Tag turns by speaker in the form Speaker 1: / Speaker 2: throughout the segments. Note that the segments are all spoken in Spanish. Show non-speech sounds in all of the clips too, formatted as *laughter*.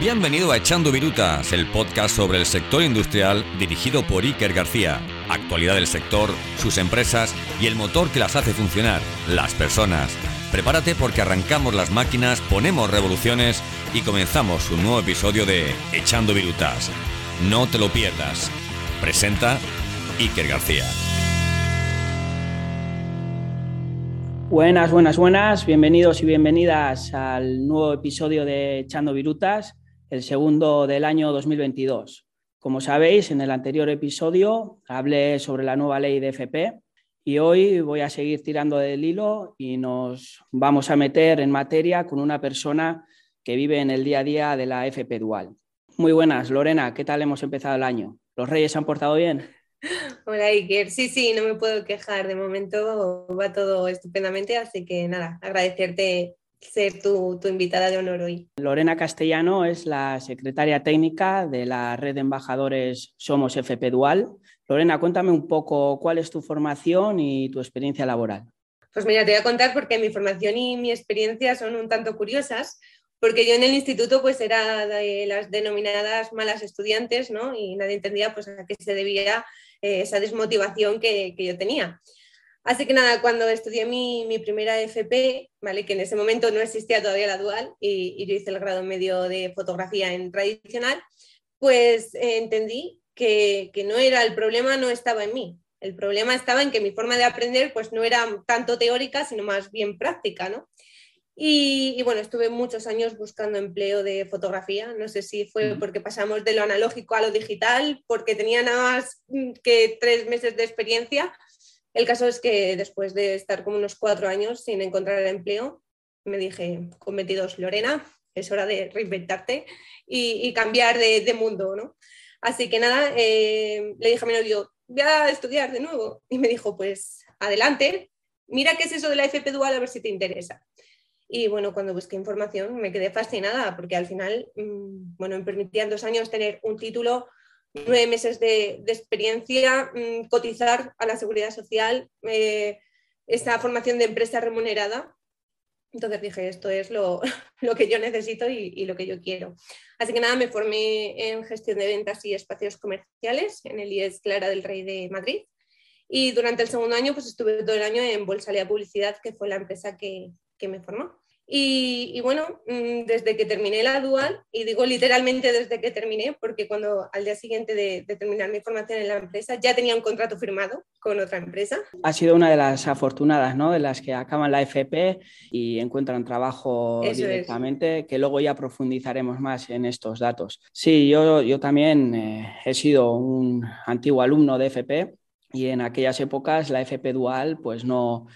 Speaker 1: Bienvenido a Echando Virutas, el podcast sobre el sector industrial dirigido por Iker García. Actualidad del sector, sus empresas y el motor que las hace funcionar, las personas. Prepárate porque arrancamos las máquinas, ponemos revoluciones y comenzamos un nuevo episodio de Echando Virutas. No te lo pierdas. Presenta Iker García.
Speaker 2: Buenas, buenas, buenas. Bienvenidos y bienvenidas al nuevo episodio de Echando Virutas, el segundo del año 2022. Como sabéis, en el anterior episodio hablé sobre la nueva ley de FP y hoy voy a seguir tirando del hilo y nos vamos a meter en materia con una persona que vive en el día a día de la FP Dual. Muy buenas, Lorena, ¿qué tal hemos empezado el año? ¿Los Reyes se han portado bien? *laughs*
Speaker 3: Hola Iker, sí, sí, no me puedo quejar, de momento va todo estupendamente, así que nada, agradecerte ser tu, invitada de honor hoy.
Speaker 2: Lorena Castellano es la secretaria técnica de la red de embajadores Somos FP Dual. Lorena, cuéntame un poco cuál es tu formación y tu experiencia laboral.
Speaker 3: Pues mira, te voy a contar porque mi formación y mi experiencia son un tanto curiosas, porque yo en el instituto pues era de las denominadas malas estudiantes, ¿no? Y nadie entendía pues a qué se debía eh, esa desmotivación que, yo tenía. Así que nada, cuando estudié mi, primera FP, ¿vale? que en ese momento no existía todavía la dual y, yo hice el grado medio de fotografía en tradicional, pues eh, entendí que, que, no era el problema, no estaba en mí. El problema estaba en que mi forma de aprender pues no era tanto teórica, sino más bien práctica, ¿no? Y, bueno, estuve muchos años buscando empleo de fotografía. No sé si fue porque pasamos de lo analógico a lo digital, porque tenía nada más mm, que tres meses de experiencia. El caso es que después de estar como unos cuatro años sin encontrar empleo, me dije, con 22, Lorena, es hora de reinventarte y, cambiar de, mundo, ¿no? Así que nada, eh, le dije a mi novio, voy a estudiar de nuevo. Y me dijo, pues adelante, mira qué es eso de la FP Dual, a ver si te interesa. Y bueno, cuando busqué información me quedé fascinada porque al final, mm, bueno, me permitían dos años tener un título, nueve meses de, experiencia, mm, cotizar a la seguridad social, eh, esta formación de empresa remunerada. Entonces dije, esto es *laughs* lo, que yo necesito y, y, lo que yo quiero. Así que nada, me formé en gestión de ventas y espacios comerciales en el IES Clara del Rey de Madrid. Y durante el segundo año, pues estuve todo el año en Bolsalia Publicidad, que fue la empresa que, que me formó. Y, bueno, mm, desde que terminé la dual, y digo literalmente desde que terminé, porque cuando al día siguiente de, terminar mi formación en la empresa ya tenía un contrato firmado con otra empresa.
Speaker 2: Ha sido una de las afortunadas, ¿no? De las que acaban la FP y encuentran trabajo directamente, que luego ya profundizaremos más en estos datos. Sí, yo, yo también eh, he sido un antiguo alumno de FP y en aquellas épocas la FP dual pues no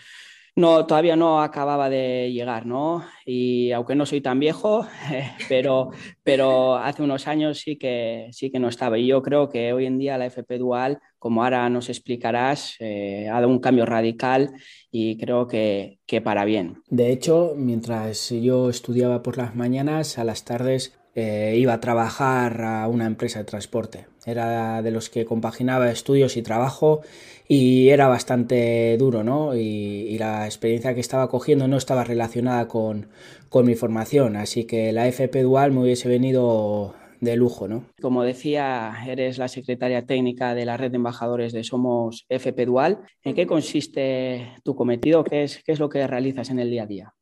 Speaker 2: no, todavía no acababa de llegar, ¿no? Y aunque no soy tan viejo, *laughs* pero, pero hace unos años sí que, sí que no estaba. Y yo creo que hoy en día la FP Dual, como ahora nos explicarás, eh, ha dado un cambio radical y creo que, que para bien. De hecho, mientras yo estudiaba por las mañanas, a las tardes eh, iba a trabajar a una empresa de transporte. Era de los que compaginaba estudios y trabajo y era bastante duro, ¿no? Y, la experiencia que estaba cogiendo no estaba relacionada con, con, mi formación, así que la FP Dual me hubiese venido de lujo, ¿no? Como decía, eres la secretaria técnica de la red de embajadores de Somos FP Dual. ¿En qué consiste tu cometido? ¿Qué es, qué es lo que realizas en el día a día?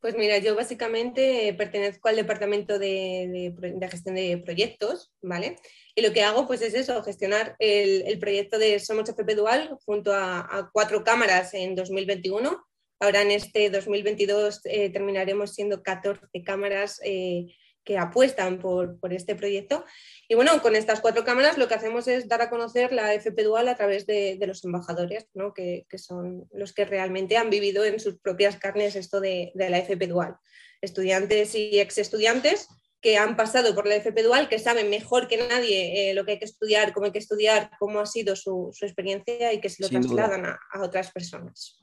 Speaker 3: Pues mira, yo básicamente pertenezco al departamento de, gestión de proyectos, ¿vale? Y lo que hago pues es eso, gestionar el, proyecto de Somos FP Dual junto a, cuatro cámaras en 2021. Ahora en este 2022 eh, terminaremos siendo 14 cámaras eh, que apuestan por, este proyecto. Y bueno, con estas cuatro cámaras lo que hacemos es dar a conocer la FP Dual a través de, los embajadores, ¿no? que, son los que realmente han vivido en sus propias carnes esto de, la FP Dual. Estudiantes y ex estudiantes que han pasado por la FP Dual, que saben mejor que nadie eh, lo que hay que estudiar, cómo hay que estudiar, cómo ha sido su, experiencia y que se lo trasladan a otras personas.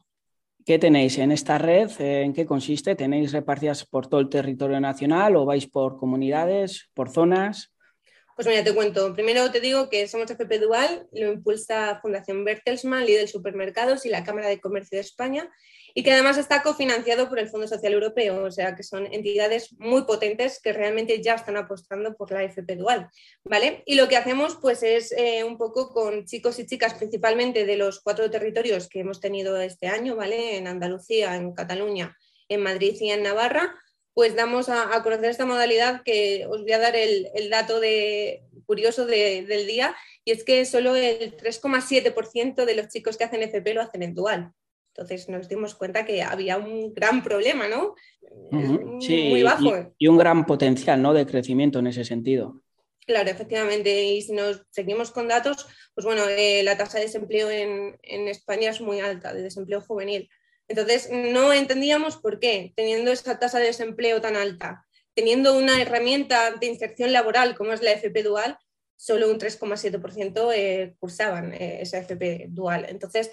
Speaker 2: ¿Qué tenéis en esta red? ¿En qué consiste? ¿Tenéis repartidas por todo el territorio nacional o vais por comunidades, por zonas?
Speaker 3: Pues mira, te cuento. Primero te digo que somos FP Dual, lo impulsa Fundación Bertelsmann, de supermercados y la Cámara de Comercio de España. Y que además está cofinanciado por el Fondo Social Europeo, o sea que son entidades muy potentes que realmente ya están apostando por la FP dual, ¿vale? Y lo que hacemos pues es eh, un poco con chicos y chicas principalmente de los cuatro territorios que hemos tenido este año, ¿vale? En Andalucía, en Cataluña, en Madrid y en Navarra, pues damos a, conocer esta modalidad que os voy a dar el, dato de, curioso del día, y es que solo el 3,7% de los chicos que hacen FP lo hacen en dual. Entonces nos dimos cuenta que había un gran problema, ¿no?
Speaker 2: sí, muy bajo. Y, un gran potencial, ¿no? De crecimiento en ese sentido.
Speaker 3: Claro, efectivamente. Y si nos seguimos con datos, pues bueno, eh, la tasa de desempleo en, España es muy alta, de desempleo juvenil. Entonces, no entendíamos por qué, teniendo esa tasa de desempleo tan alta, teniendo una herramienta de inserción laboral como es la FP Dual, solo un 3,7% eh, cursaban eh, esa FP Dual. Entonces,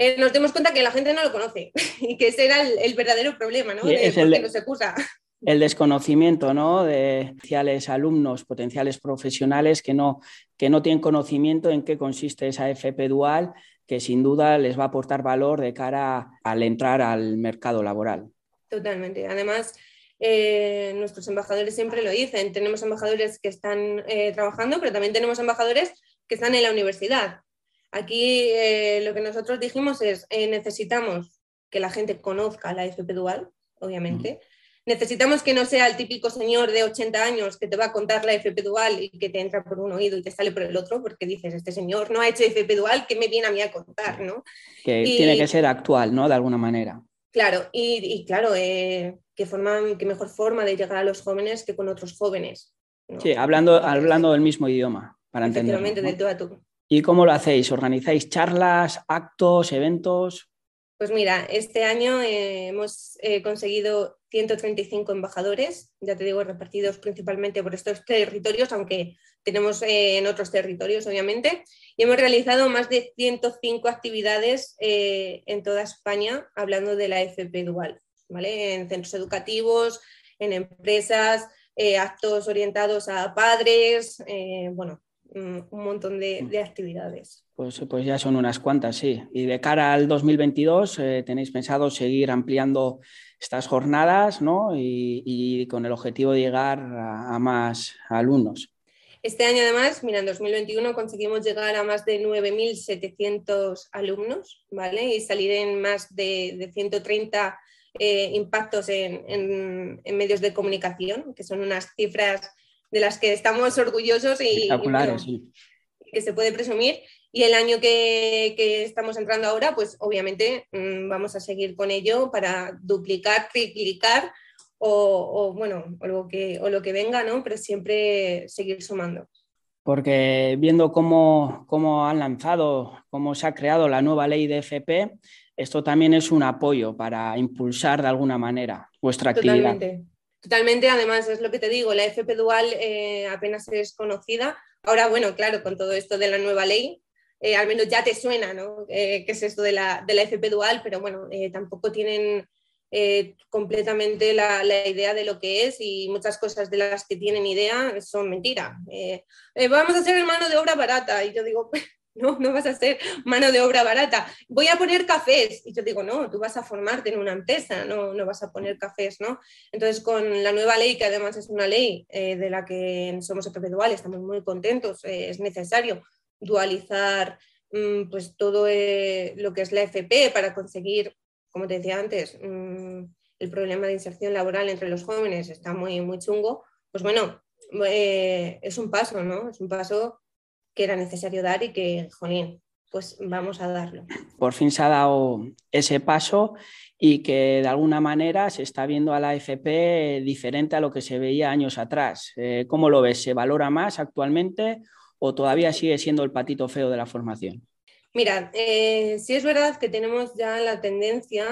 Speaker 3: eh, nos dimos cuenta que la gente no lo conoce *laughs* y que ese era el, verdadero problema, ¿no? De el, no se cursa. *laughs*
Speaker 2: El desconocimiento ¿no? de potenciales alumnos, potenciales profesionales que no, que no tienen conocimiento en qué consiste esa FP dual, que sin duda les va a aportar valor de cara al entrar al mercado laboral.
Speaker 3: Totalmente. Además, eh, nuestros embajadores siempre lo dicen. Tenemos embajadores que están eh, trabajando, pero también tenemos embajadores que están en la universidad. Aquí eh, lo que nosotros dijimos es, eh, necesitamos que la gente conozca la FP Dual, obviamente. Necesitamos que no sea el típico señor de 80 años que te va a contar la FP Dual y que te entra por un oído y te sale por el otro, porque dices, este señor no ha hecho FP Dual, ¿qué me viene a mí a contar? ¿no?
Speaker 2: Que tiene que ser actual, ¿no? De alguna manera.
Speaker 3: Claro, y, claro, eh, ¿qué, forma, qué mejor forma de llegar a los jóvenes que con otros jóvenes.
Speaker 2: Sí, hablando, hablando del mismo idioma, para entender.
Speaker 3: Efectivamente, del tú a tú.
Speaker 2: ¿Y cómo lo hacéis? ¿Organizáis charlas, actos, eventos?
Speaker 3: Pues mira, este año eh, hemos eh, conseguido 135 embajadores, ya te digo, repartidos principalmente por estos territorios, aunque tenemos eh, en otros territorios, obviamente, y hemos realizado más de 105 actividades en toda España hablando de la FP Dual, ¿vale? En centros educativos, en empresas, actos orientados a padres, bueno, un montón de, mm. actividades.
Speaker 2: Pues, pues, ya son unas cuantas, sí. Y de cara al 2022, eh, ¿tenéis pensado seguir ampliando estas jornadas ¿no? y, con el objetivo de llegar a, más alumnos?
Speaker 3: Este año, además, mira, en 2021 conseguimos llegar a más de 9.700 alumnos, ¿vale? Y salir en más de, 130 eh, impactos en, en, medios de comunicación, que son unas cifras de las que estamos orgullosos y, que se puede presumir. Y el año que, estamos entrando ahora, pues obviamente mm, vamos a seguir con ello para duplicar, triplicar o, bueno, o lo, que, o lo que venga, ¿no? Pero siempre seguir sumando.
Speaker 2: Porque viendo cómo, cómo han lanzado, cómo se ha creado la nueva ley de FP, esto también es un apoyo para impulsar de alguna manera vuestra actividad.
Speaker 3: Totalmente. Además es lo que te digo, la FP dual eh, apenas es conocida. Ahora, bueno, claro, con todo esto de la nueva ley, eh, al menos ya te suena, ¿no? Eh, ¿Qué es esto de la, de la FP dual? Pero bueno, tampoco tienen completamente la, la, idea de lo que es y muchas cosas de las que tienen idea son mentira. vamos a hacer mano de obra barata y yo digo, *laughs* no, no vas a hacer mano de obra barata. Voy a poner cafés. Y yo digo, no, tú vas a formarte en una empresa, no, no vas a poner cafés, ¿no? Entonces, con la nueva ley, que además es una ley eh, de la que somos FP Dual, estamos muy contentos, eh, es necesario dualizar mm, pues todo eh, lo que es la FP para conseguir, como te decía antes, mm, el problema de inserción laboral entre los jóvenes está muy, muy chungo. Pues bueno, es un paso, ¿no? Es un paso que era necesario dar y que, jolín, pues vamos a darlo.
Speaker 2: Por fin se ha dado ese paso y que de alguna manera se está viendo a la FP diferente a lo que se veía años atrás. Eh, ¿Cómo lo ves? ¿Se valora más actualmente o todavía sigue siendo el patito feo de la formación?
Speaker 3: Mira, eh, sí es verdad que tenemos ya la tendencia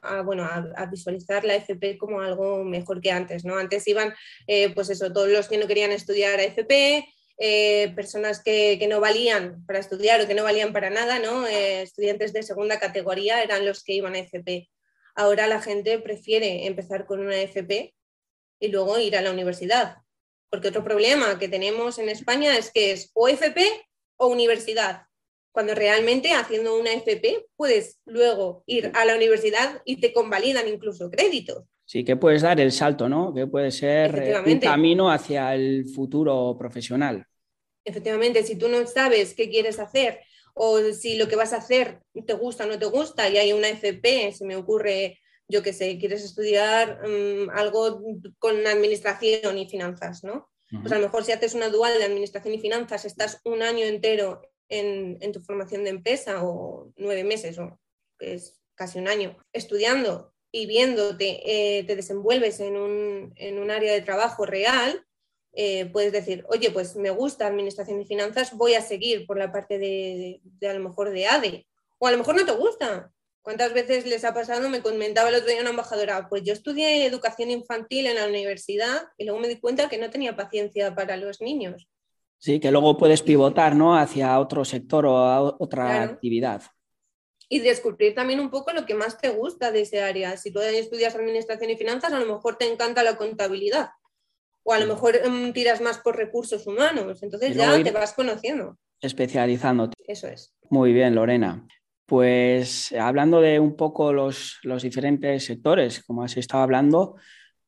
Speaker 3: a, bueno, a, visualizar la FP como algo mejor que antes, ¿no? Antes iban, eh, pues eso, todos los que no querían estudiar a FP, eh, personas que, no valían para estudiar o que no valían para nada, ¿no? Eh, estudiantes de segunda categoría eran los que iban a FP. Ahora la gente prefiere empezar con una FP y luego ir a la universidad. Porque otro problema que tenemos en España es que es o FP o universidad. cuando realmente haciendo una FP puedes luego ir a la universidad y te convalidan incluso créditos.
Speaker 2: Sí, que puedes dar el salto, ¿no? Que puede ser eh, un camino hacia el futuro profesional.
Speaker 3: Efectivamente, si tú no sabes qué quieres hacer o si lo que vas a hacer te gusta o no te gusta y hay una FP, se me ocurre, yo qué sé, quieres estudiar mm, algo con administración y finanzas, ¿no? Pues a lo mejor si haces una dual de administración y finanzas, estás un año entero en, tu formación de empresa o nueve meses o es casi un año estudiando y viéndote, eh, te desenvuelves en un, en un, área de trabajo real, eh, puedes decir, oye, pues me gusta administración y finanzas, voy a seguir por la parte de, de, a lo mejor de ADE. O a lo mejor no te gusta. ¿Cuántas veces les ha pasado? Me comentaba el otro día una embajadora, pues yo estudié educación infantil en la universidad y luego me di cuenta que no tenía paciencia para los niños.
Speaker 2: Sí, que luego puedes pivotar ¿no? hacia otro sector o a otra actividad.
Speaker 3: Y descubrir también un poco lo que más te gusta de ese área. Si tú estudias administración y finanzas, a lo mejor te encanta la contabilidad. O a lo mejor mm, tiras más por recursos humanos. Entonces ya te vas conociendo.
Speaker 2: Especializándote.
Speaker 3: Eso es.
Speaker 2: Muy bien, Lorena. Pues hablando de un poco los, los diferentes sectores, como has estado hablando,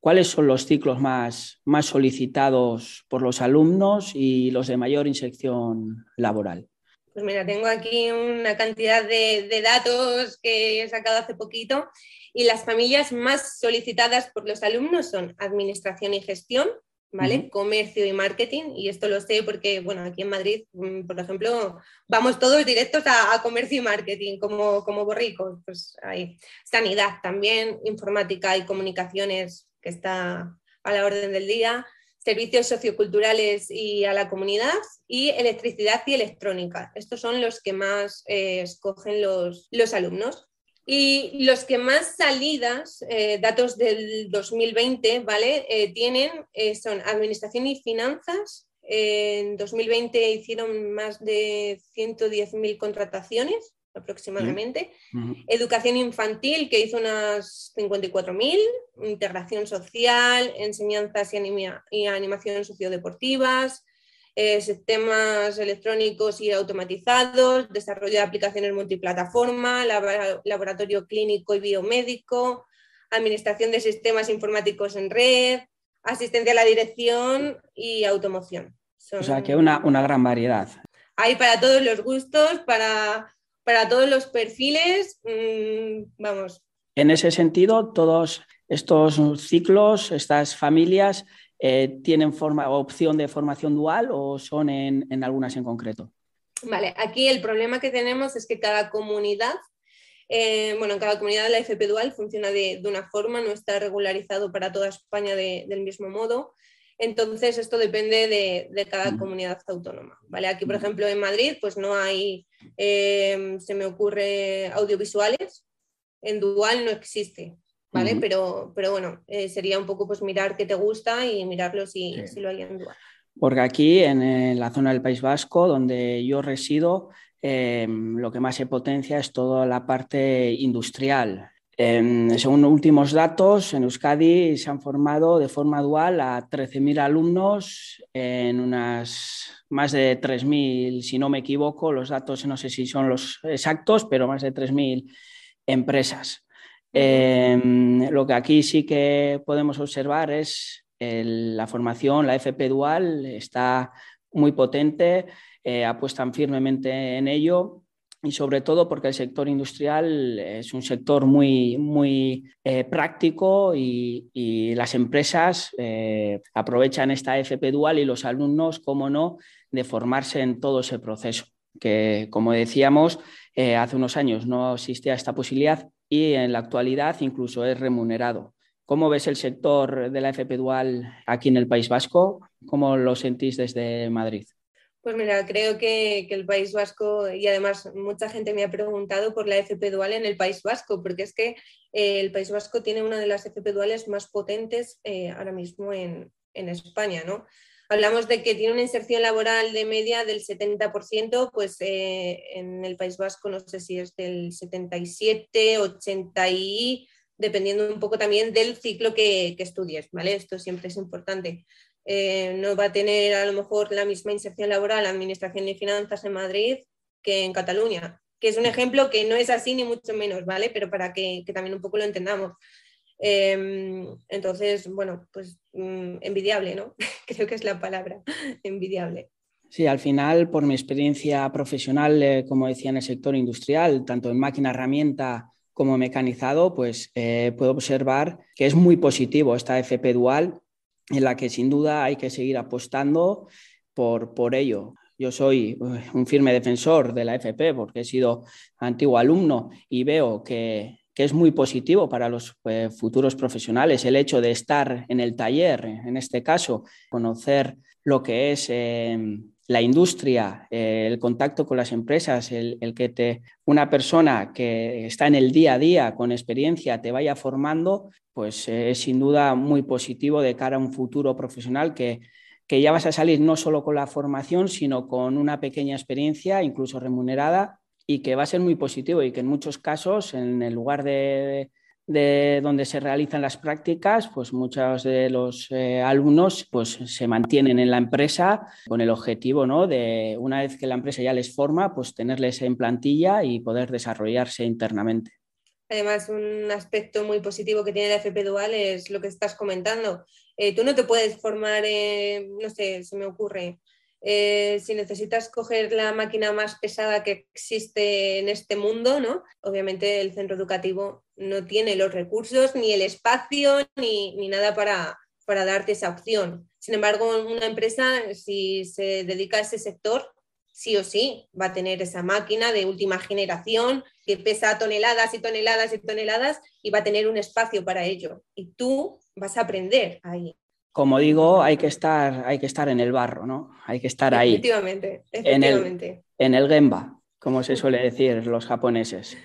Speaker 2: ¿Cuáles son los ciclos más, más solicitados por los alumnos y los de mayor inserción laboral?
Speaker 3: Pues mira, tengo aquí una cantidad de, datos que he sacado hace poquito y las familias más solicitadas por los alumnos son administración y gestión, ¿vale? Comercio y marketing, y esto lo sé porque, bueno, aquí en Madrid, mm, por ejemplo, vamos todos directos a, comercio y marketing como, como borricos, pues ahí. Sanidad también, informática y comunicaciones que está a la orden del día, servicios socioculturales y a la comunidad y electricidad y electrónica. Estos son los que más eh, escogen los, los, alumnos. Y los que más salidas, eh, datos del 2020, ¿vale? Eh, tienen son administración y finanzas. en 2020 hicieron más de 110.000 contrataciones aproximadamente. Educación infantil, que hizo unas 54.000. Integración social, enseñanzas y, animación sociodeportivas, eh, sistemas electrónicos y automatizados, desarrollo de aplicaciones multiplataforma, laboratorio clínico y biomédico, administración de sistemas informáticos en red, asistencia a la dirección y automoción.
Speaker 2: O sea que una, una gran variedad.
Speaker 3: Hay para todos los gustos, para para todos los perfiles, mm, vamos.
Speaker 2: En ese sentido, todos estos ciclos, estas familias, eh, ¿tienen forma, opción de formación dual o son en, algunas en concreto?
Speaker 3: Vale, aquí el problema que tenemos es que cada comunidad eh, bueno, en cada comunidad la FP Dual funciona de, una forma, no está regularizado para toda España del mismo modo. Entonces, esto depende de, cada comunidad autónoma. ¿vale? Aquí, por ejemplo, en Madrid, pues no hay, eh, se me ocurre, audiovisuales. En Dual no existe, ¿vale? pero, pero bueno, eh, sería un poco pues mirar qué te gusta y mirarlo si, lo hay en Dual.
Speaker 2: Porque aquí, en, la zona del País Vasco, donde yo resido, eh, lo que más se potencia es toda la parte industrial, según últimos datos, en Euskadi se han formado de forma dual a 13.000 alumnos en unas más de 3.000, si no me equivoco, los datos no sé si son los exactos, pero más de 3.000 empresas. Em, lo que aquí sí que podemos observar es la formación, la FP dual está muy potente, eh, apuestan firmemente en ello y sobre todo porque el sector industrial es un sector muy, muy eh, práctico y, las empresas eh, aprovechan esta FP dual y los alumnos, como no, de formarse en todo ese proceso, que como decíamos, eh, hace unos años no existía esta posibilidad y en la actualidad incluso es remunerado. ¿Cómo ves el sector de la FP dual aquí en el País Vasco? ¿Cómo lo sentís desde Madrid?
Speaker 3: Pues mira, creo que, el País Vasco, y además mucha gente me ha preguntado por la FP Dual en el País Vasco, porque es que eh, el País Vasco tiene una de las FP Duales más potentes eh, ahora mismo en, España, ¿no? Hablamos de que tiene una inserción laboral de media del 70%, pues eh, en el País Vasco no sé si es del 77, 80 y dependiendo un poco también del ciclo que, que estudies, ¿vale? Esto siempre es importante. Eh, no va a tener a lo mejor la misma inserción laboral Administración y Finanzas en Madrid que en Cataluña, que es un ejemplo que no es así ni mucho menos, ¿vale? Pero para que, también un poco lo entendamos. Em, entonces, bueno, pues mm, envidiable, ¿no? *laughs* Creo que es la palabra, envidiable.
Speaker 2: Sí, al final, por mi experiencia profesional, eh, como decía, en el sector industrial, tanto en máquina herramienta como mecanizado, pues eh, puedo observar que es muy positivo esta FP dual, en la que sin duda hay que seguir apostando por, por ello. Yo soy eh, un firme defensor de la FP porque he sido antiguo alumno y veo que, es muy positivo para los futuros profesionales el hecho de estar en el taller, en este caso, conocer lo que es la industria, eh, el contacto con las empresas, el, que te, una persona que está en el día a día con experiencia te vaya formando, pues eh, es sin duda muy positivo de cara a un futuro profesional que, que ya vas a salir no solo con la formación, sino con una pequeña experiencia, incluso remunerada, y que va a ser muy positivo y que en muchos casos, en el lugar de donde se realizan las prácticas, pues muchos de los eh, alumnos pues, se mantienen en la empresa con el objetivo ¿no? de, una vez que la empresa ya les forma, pues tenerles en plantilla y poder desarrollarse internamente.
Speaker 3: Además, un aspecto muy positivo que tiene la FP Dual es lo que estás comentando. Eh, tú no te puedes formar, no sé, se me ocurre, eh, si necesitas coger la máquina más pesada que existe en este mundo, ¿no? Obviamente el centro educativo no tiene los recursos, ni el espacio, ni, nada para, para darte esa opción. Sin embargo, una empresa, si se dedica a ese sector, sí o sí va a tener esa máquina de última generación que pesa toneladas y toneladas y toneladas y va a tener un espacio para ello. Y tú vas a aprender ahí
Speaker 2: como digo, hay que estar, hay que estar en el barro, ¿no? Hay que estar ahí.
Speaker 3: Efectivamente, efectivamente.
Speaker 2: En el, gemba, como se suele decir los japoneses.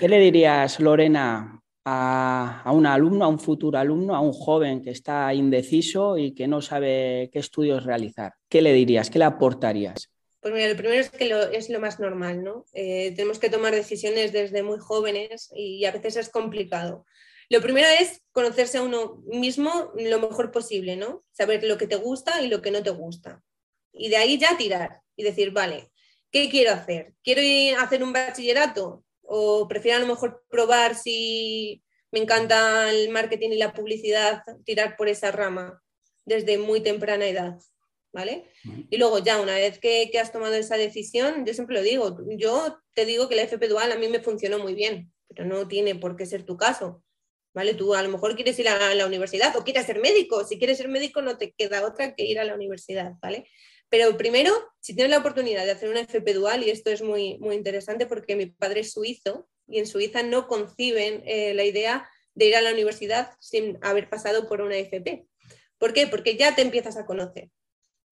Speaker 2: ¿Qué le dirías, Lorena, a, a, un alumno, a un futuro alumno, a un joven que está indeciso y que no sabe qué estudios realizar? ¿Qué le dirías? ¿Qué le aportarías?
Speaker 3: Pues mira, lo primero es que es lo más normal, ¿no? Eh, tenemos que tomar decisiones desde muy jóvenes y a veces es complicado. Lo primero es conocerse a uno mismo lo mejor posible, ¿no? Saber lo que te gusta y lo que no te gusta. Y de ahí ya tirar y decir, vale, ¿qué quiero hacer? ¿Quiero ir a hacer un bachillerato? ¿O prefiero a lo mejor probar si me encanta el marketing y la publicidad, tirar por esa rama desde muy temprana edad? ¿Vale? Y luego ya, una vez que, que has tomado esa decisión, yo siempre lo digo, yo te digo que la FP Dual a mí me funcionó muy bien, pero no tiene por qué ser tu caso. ¿Vale? Tú a lo mejor quieres ir a la universidad o quieres ser médico. Si quieres ser médico no te queda otra que ir a la universidad, ¿vale? Pero primero, si tienes la oportunidad de hacer una FP dual, y esto es muy, muy interesante porque mi padre es suizo y en Suiza no conciben eh, la idea de ir a la universidad sin haber pasado por una FP. ¿Por qué? Porque ya te empiezas a conocer,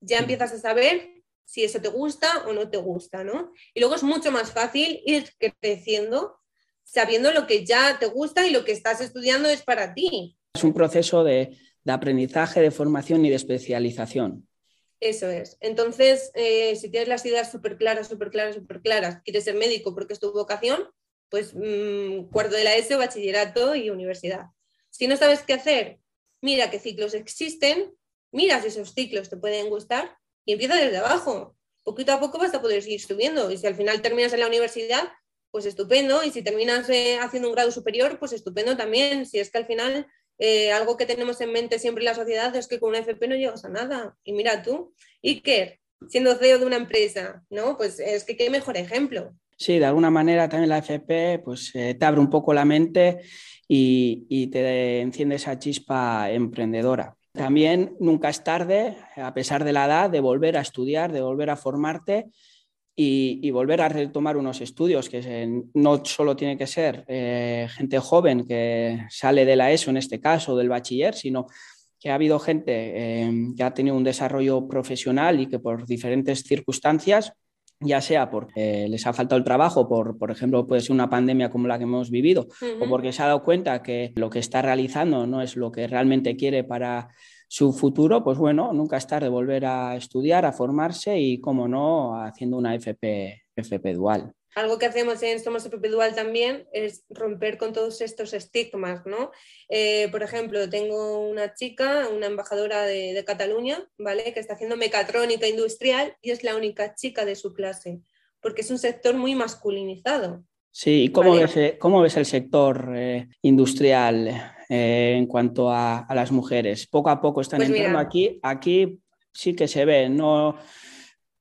Speaker 3: ya empiezas a saber si eso te gusta o no te gusta, ¿no? Y luego es mucho más fácil ir creciendo sabiendo lo que ya te gusta y lo que estás estudiando es para ti.
Speaker 2: Es un proceso de, aprendizaje, de formación y de especialización.
Speaker 3: Eso es. Entonces, eh, si tienes las ideas súper claras, súper claras, súper claras, quieres ser médico porque es tu vocación, pues mm, cuarto de la ESO, bachillerato y universidad. Si no sabes qué hacer, mira qué ciclos existen, mira si esos ciclos te pueden gustar y empieza desde abajo. Poquito a poco vas a poder seguir subiendo y si al final terminas en la universidad, pues estupendo. Y si terminas eh, haciendo un grado superior, pues estupendo también. Si es que al final eh, algo que tenemos en mente siempre en la sociedad es que con una FP no llegas a nada. Y mira tú, Iker, siendo CEO de una empresa, ¿no? Pues es que qué mejor ejemplo.
Speaker 2: Sí, de alguna manera también la FP pues, eh, te abre un poco la mente y, y te enciende esa chispa emprendedora. También nunca es tarde, a pesar de la edad, de volver a estudiar, de volver a formarte y, volver a retomar unos estudios que no solo tiene que ser eh, gente joven que sale de la ESO en este caso, del bachiller, sino que ha habido gente eh, que ha tenido un desarrollo profesional y que por diferentes circunstancias, ya sea porque les ha faltado el trabajo, por, por ejemplo, puede ser una pandemia como la que hemos vivido, o porque se ha dado cuenta que lo que está realizando no es lo que realmente quiere para su futuro, pues bueno, nunca es tarde volver a estudiar, a formarse y, como no, haciendo una FP, FP dual.
Speaker 3: Algo que hacemos en Somos FP Dual también es romper con todos estos estigmas, ¿no? Eh, por ejemplo, tengo una chica, una embajadora de, de, Cataluña, ¿vale? Que está haciendo mecatrónica industrial y es la única chica de su clase. porque es un sector muy masculinizado.
Speaker 2: Sí, ¿y cómo, ves, eh, cómo ves el sector eh, industrial eh, en cuanto a, las mujeres? Poco a poco están pues entrando aquí, aquí sí que se ve, no,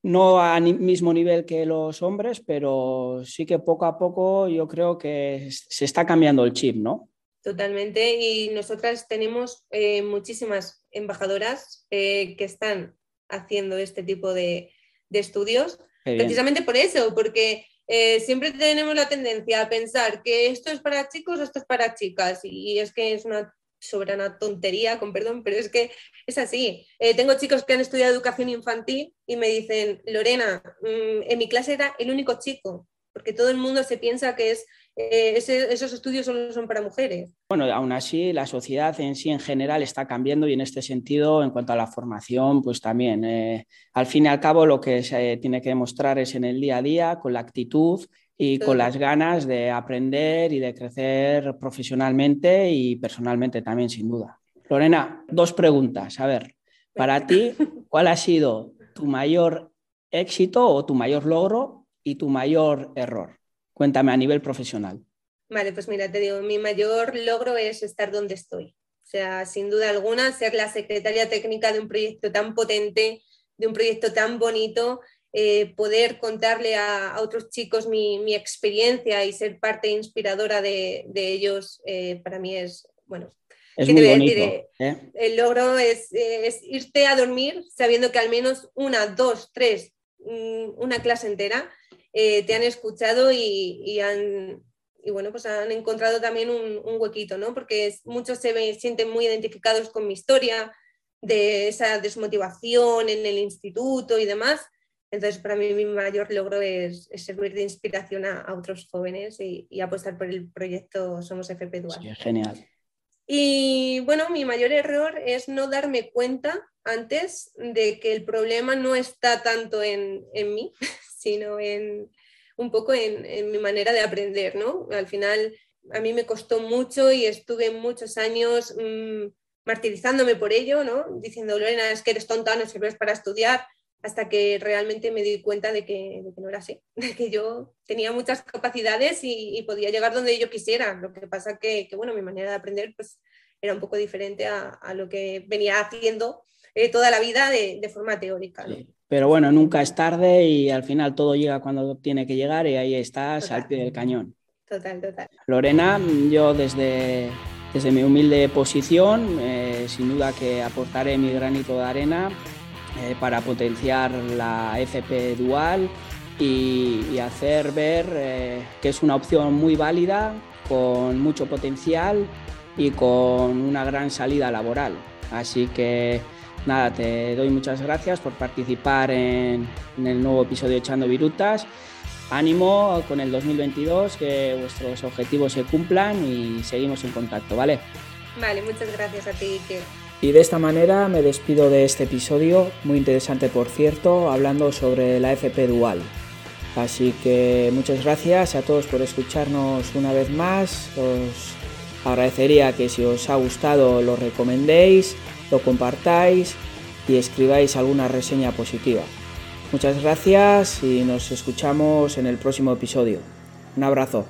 Speaker 2: no a mismo nivel que los hombres, pero sí que poco a poco yo creo que se está cambiando el chip, ¿no?
Speaker 3: Totalmente, y nosotras tenemos muchísimas embajadoras que están haciendo este tipo de, de estudios, precisamente por eso, porque eh, siempre tenemos la tendencia a pensar que esto es para chicos esto es para chicas, y es que es una soberana tontería, con perdón, pero es que es así. Eh, tengo chicos que han estudiado educación infantil y me dicen, Lorena, mm, en mi clase era el único chico, porque todo el mundo se piensa que es eh, esos estudios solo son para mujeres.
Speaker 2: Bueno, aún así la sociedad en sí en general está cambiando y en este sentido, en cuanto a la formación, pues también. Eh, al fin y al cabo lo que se tiene que demostrar es en el día a día, con la actitud y con las ganas de aprender y de crecer profesionalmente y personalmente también, sin duda. Lorena, dos preguntas. A ver, para ti, ¿cuál ha sido tu mayor éxito o tu mayor logro y tu mayor error? Cuéntame a nivel profesional.
Speaker 3: Vale, pues mira, te digo, mi mayor logro es estar donde estoy. O sea, sin duda alguna, ser la secretaria técnica de un proyecto tan potente, de un proyecto tan bonito, eh, poder contarle a, otros chicos mi, experiencia y ser parte inspiradora de, ellos, eh, para mí es, bueno,
Speaker 2: es muy bonito, ¿eh?
Speaker 3: El logro es, irte a dormir sabiendo que al menos una, dos, tres, mm, una clase entera eh, te han escuchado y, han, y, bueno, pues han encontrado también un, huequito, ¿no? Porque muchos se sienten muy identificados con mi historia, de esa desmotivación en el instituto y demás. Entonces, para mí mi mayor logro es, servir de inspiración a, otros jóvenes y, apostar por el proyecto Somos FP Dual.
Speaker 2: Sí, genial.
Speaker 3: Y bueno, mi mayor error es no darme cuenta antes de que el problema no está tanto en, en mí, *laughs* sino en un poco en, mi manera de aprender, ¿no? Al final a mí me costó mucho y estuve muchos años mm, martirizándome por ello, ¿no? Diciendo, Lorena, es que eres tonta, no sirves para estudiar, hasta que realmente me di cuenta de que, no era así, *laughs* de que yo tenía muchas capacidades y, podía llegar donde yo quisiera. Lo que pasa que, que, bueno, mi manera de aprender pues, era un poco diferente a, lo que venía haciendo eh, toda la vida de, forma teórica.
Speaker 2: Pero bueno, nunca es tarde y al final todo llega cuando tiene que llegar y ahí estás al pie del cañón.
Speaker 3: Total, total.
Speaker 2: Lorena, yo desde, desde mi humilde posición, eh, sin duda que aportaré mi granito de arena eh, para potenciar la FP dual y, hacer ver que es una opción muy válida, con mucho potencial y con una gran salida laboral. Así que nada, te doy muchas gracias por participar en, el nuevo episodio Echando Virutas. Ánimo con el 2022, que vuestros objetivos se cumplan y seguimos en contacto, ¿vale?
Speaker 3: Vale, muchas gracias a ti, Iker.
Speaker 2: Y de esta manera me despido de este episodio, muy interesante por cierto, hablando sobre la FP Dual. Así que muchas gracias a todos por escucharnos una vez más. Os agradecería que si os ha gustado lo recomendéis lo compartáis y escribáis alguna reseña positiva. Muchas gracias y nos escuchamos en el próximo episodio. Un abrazo.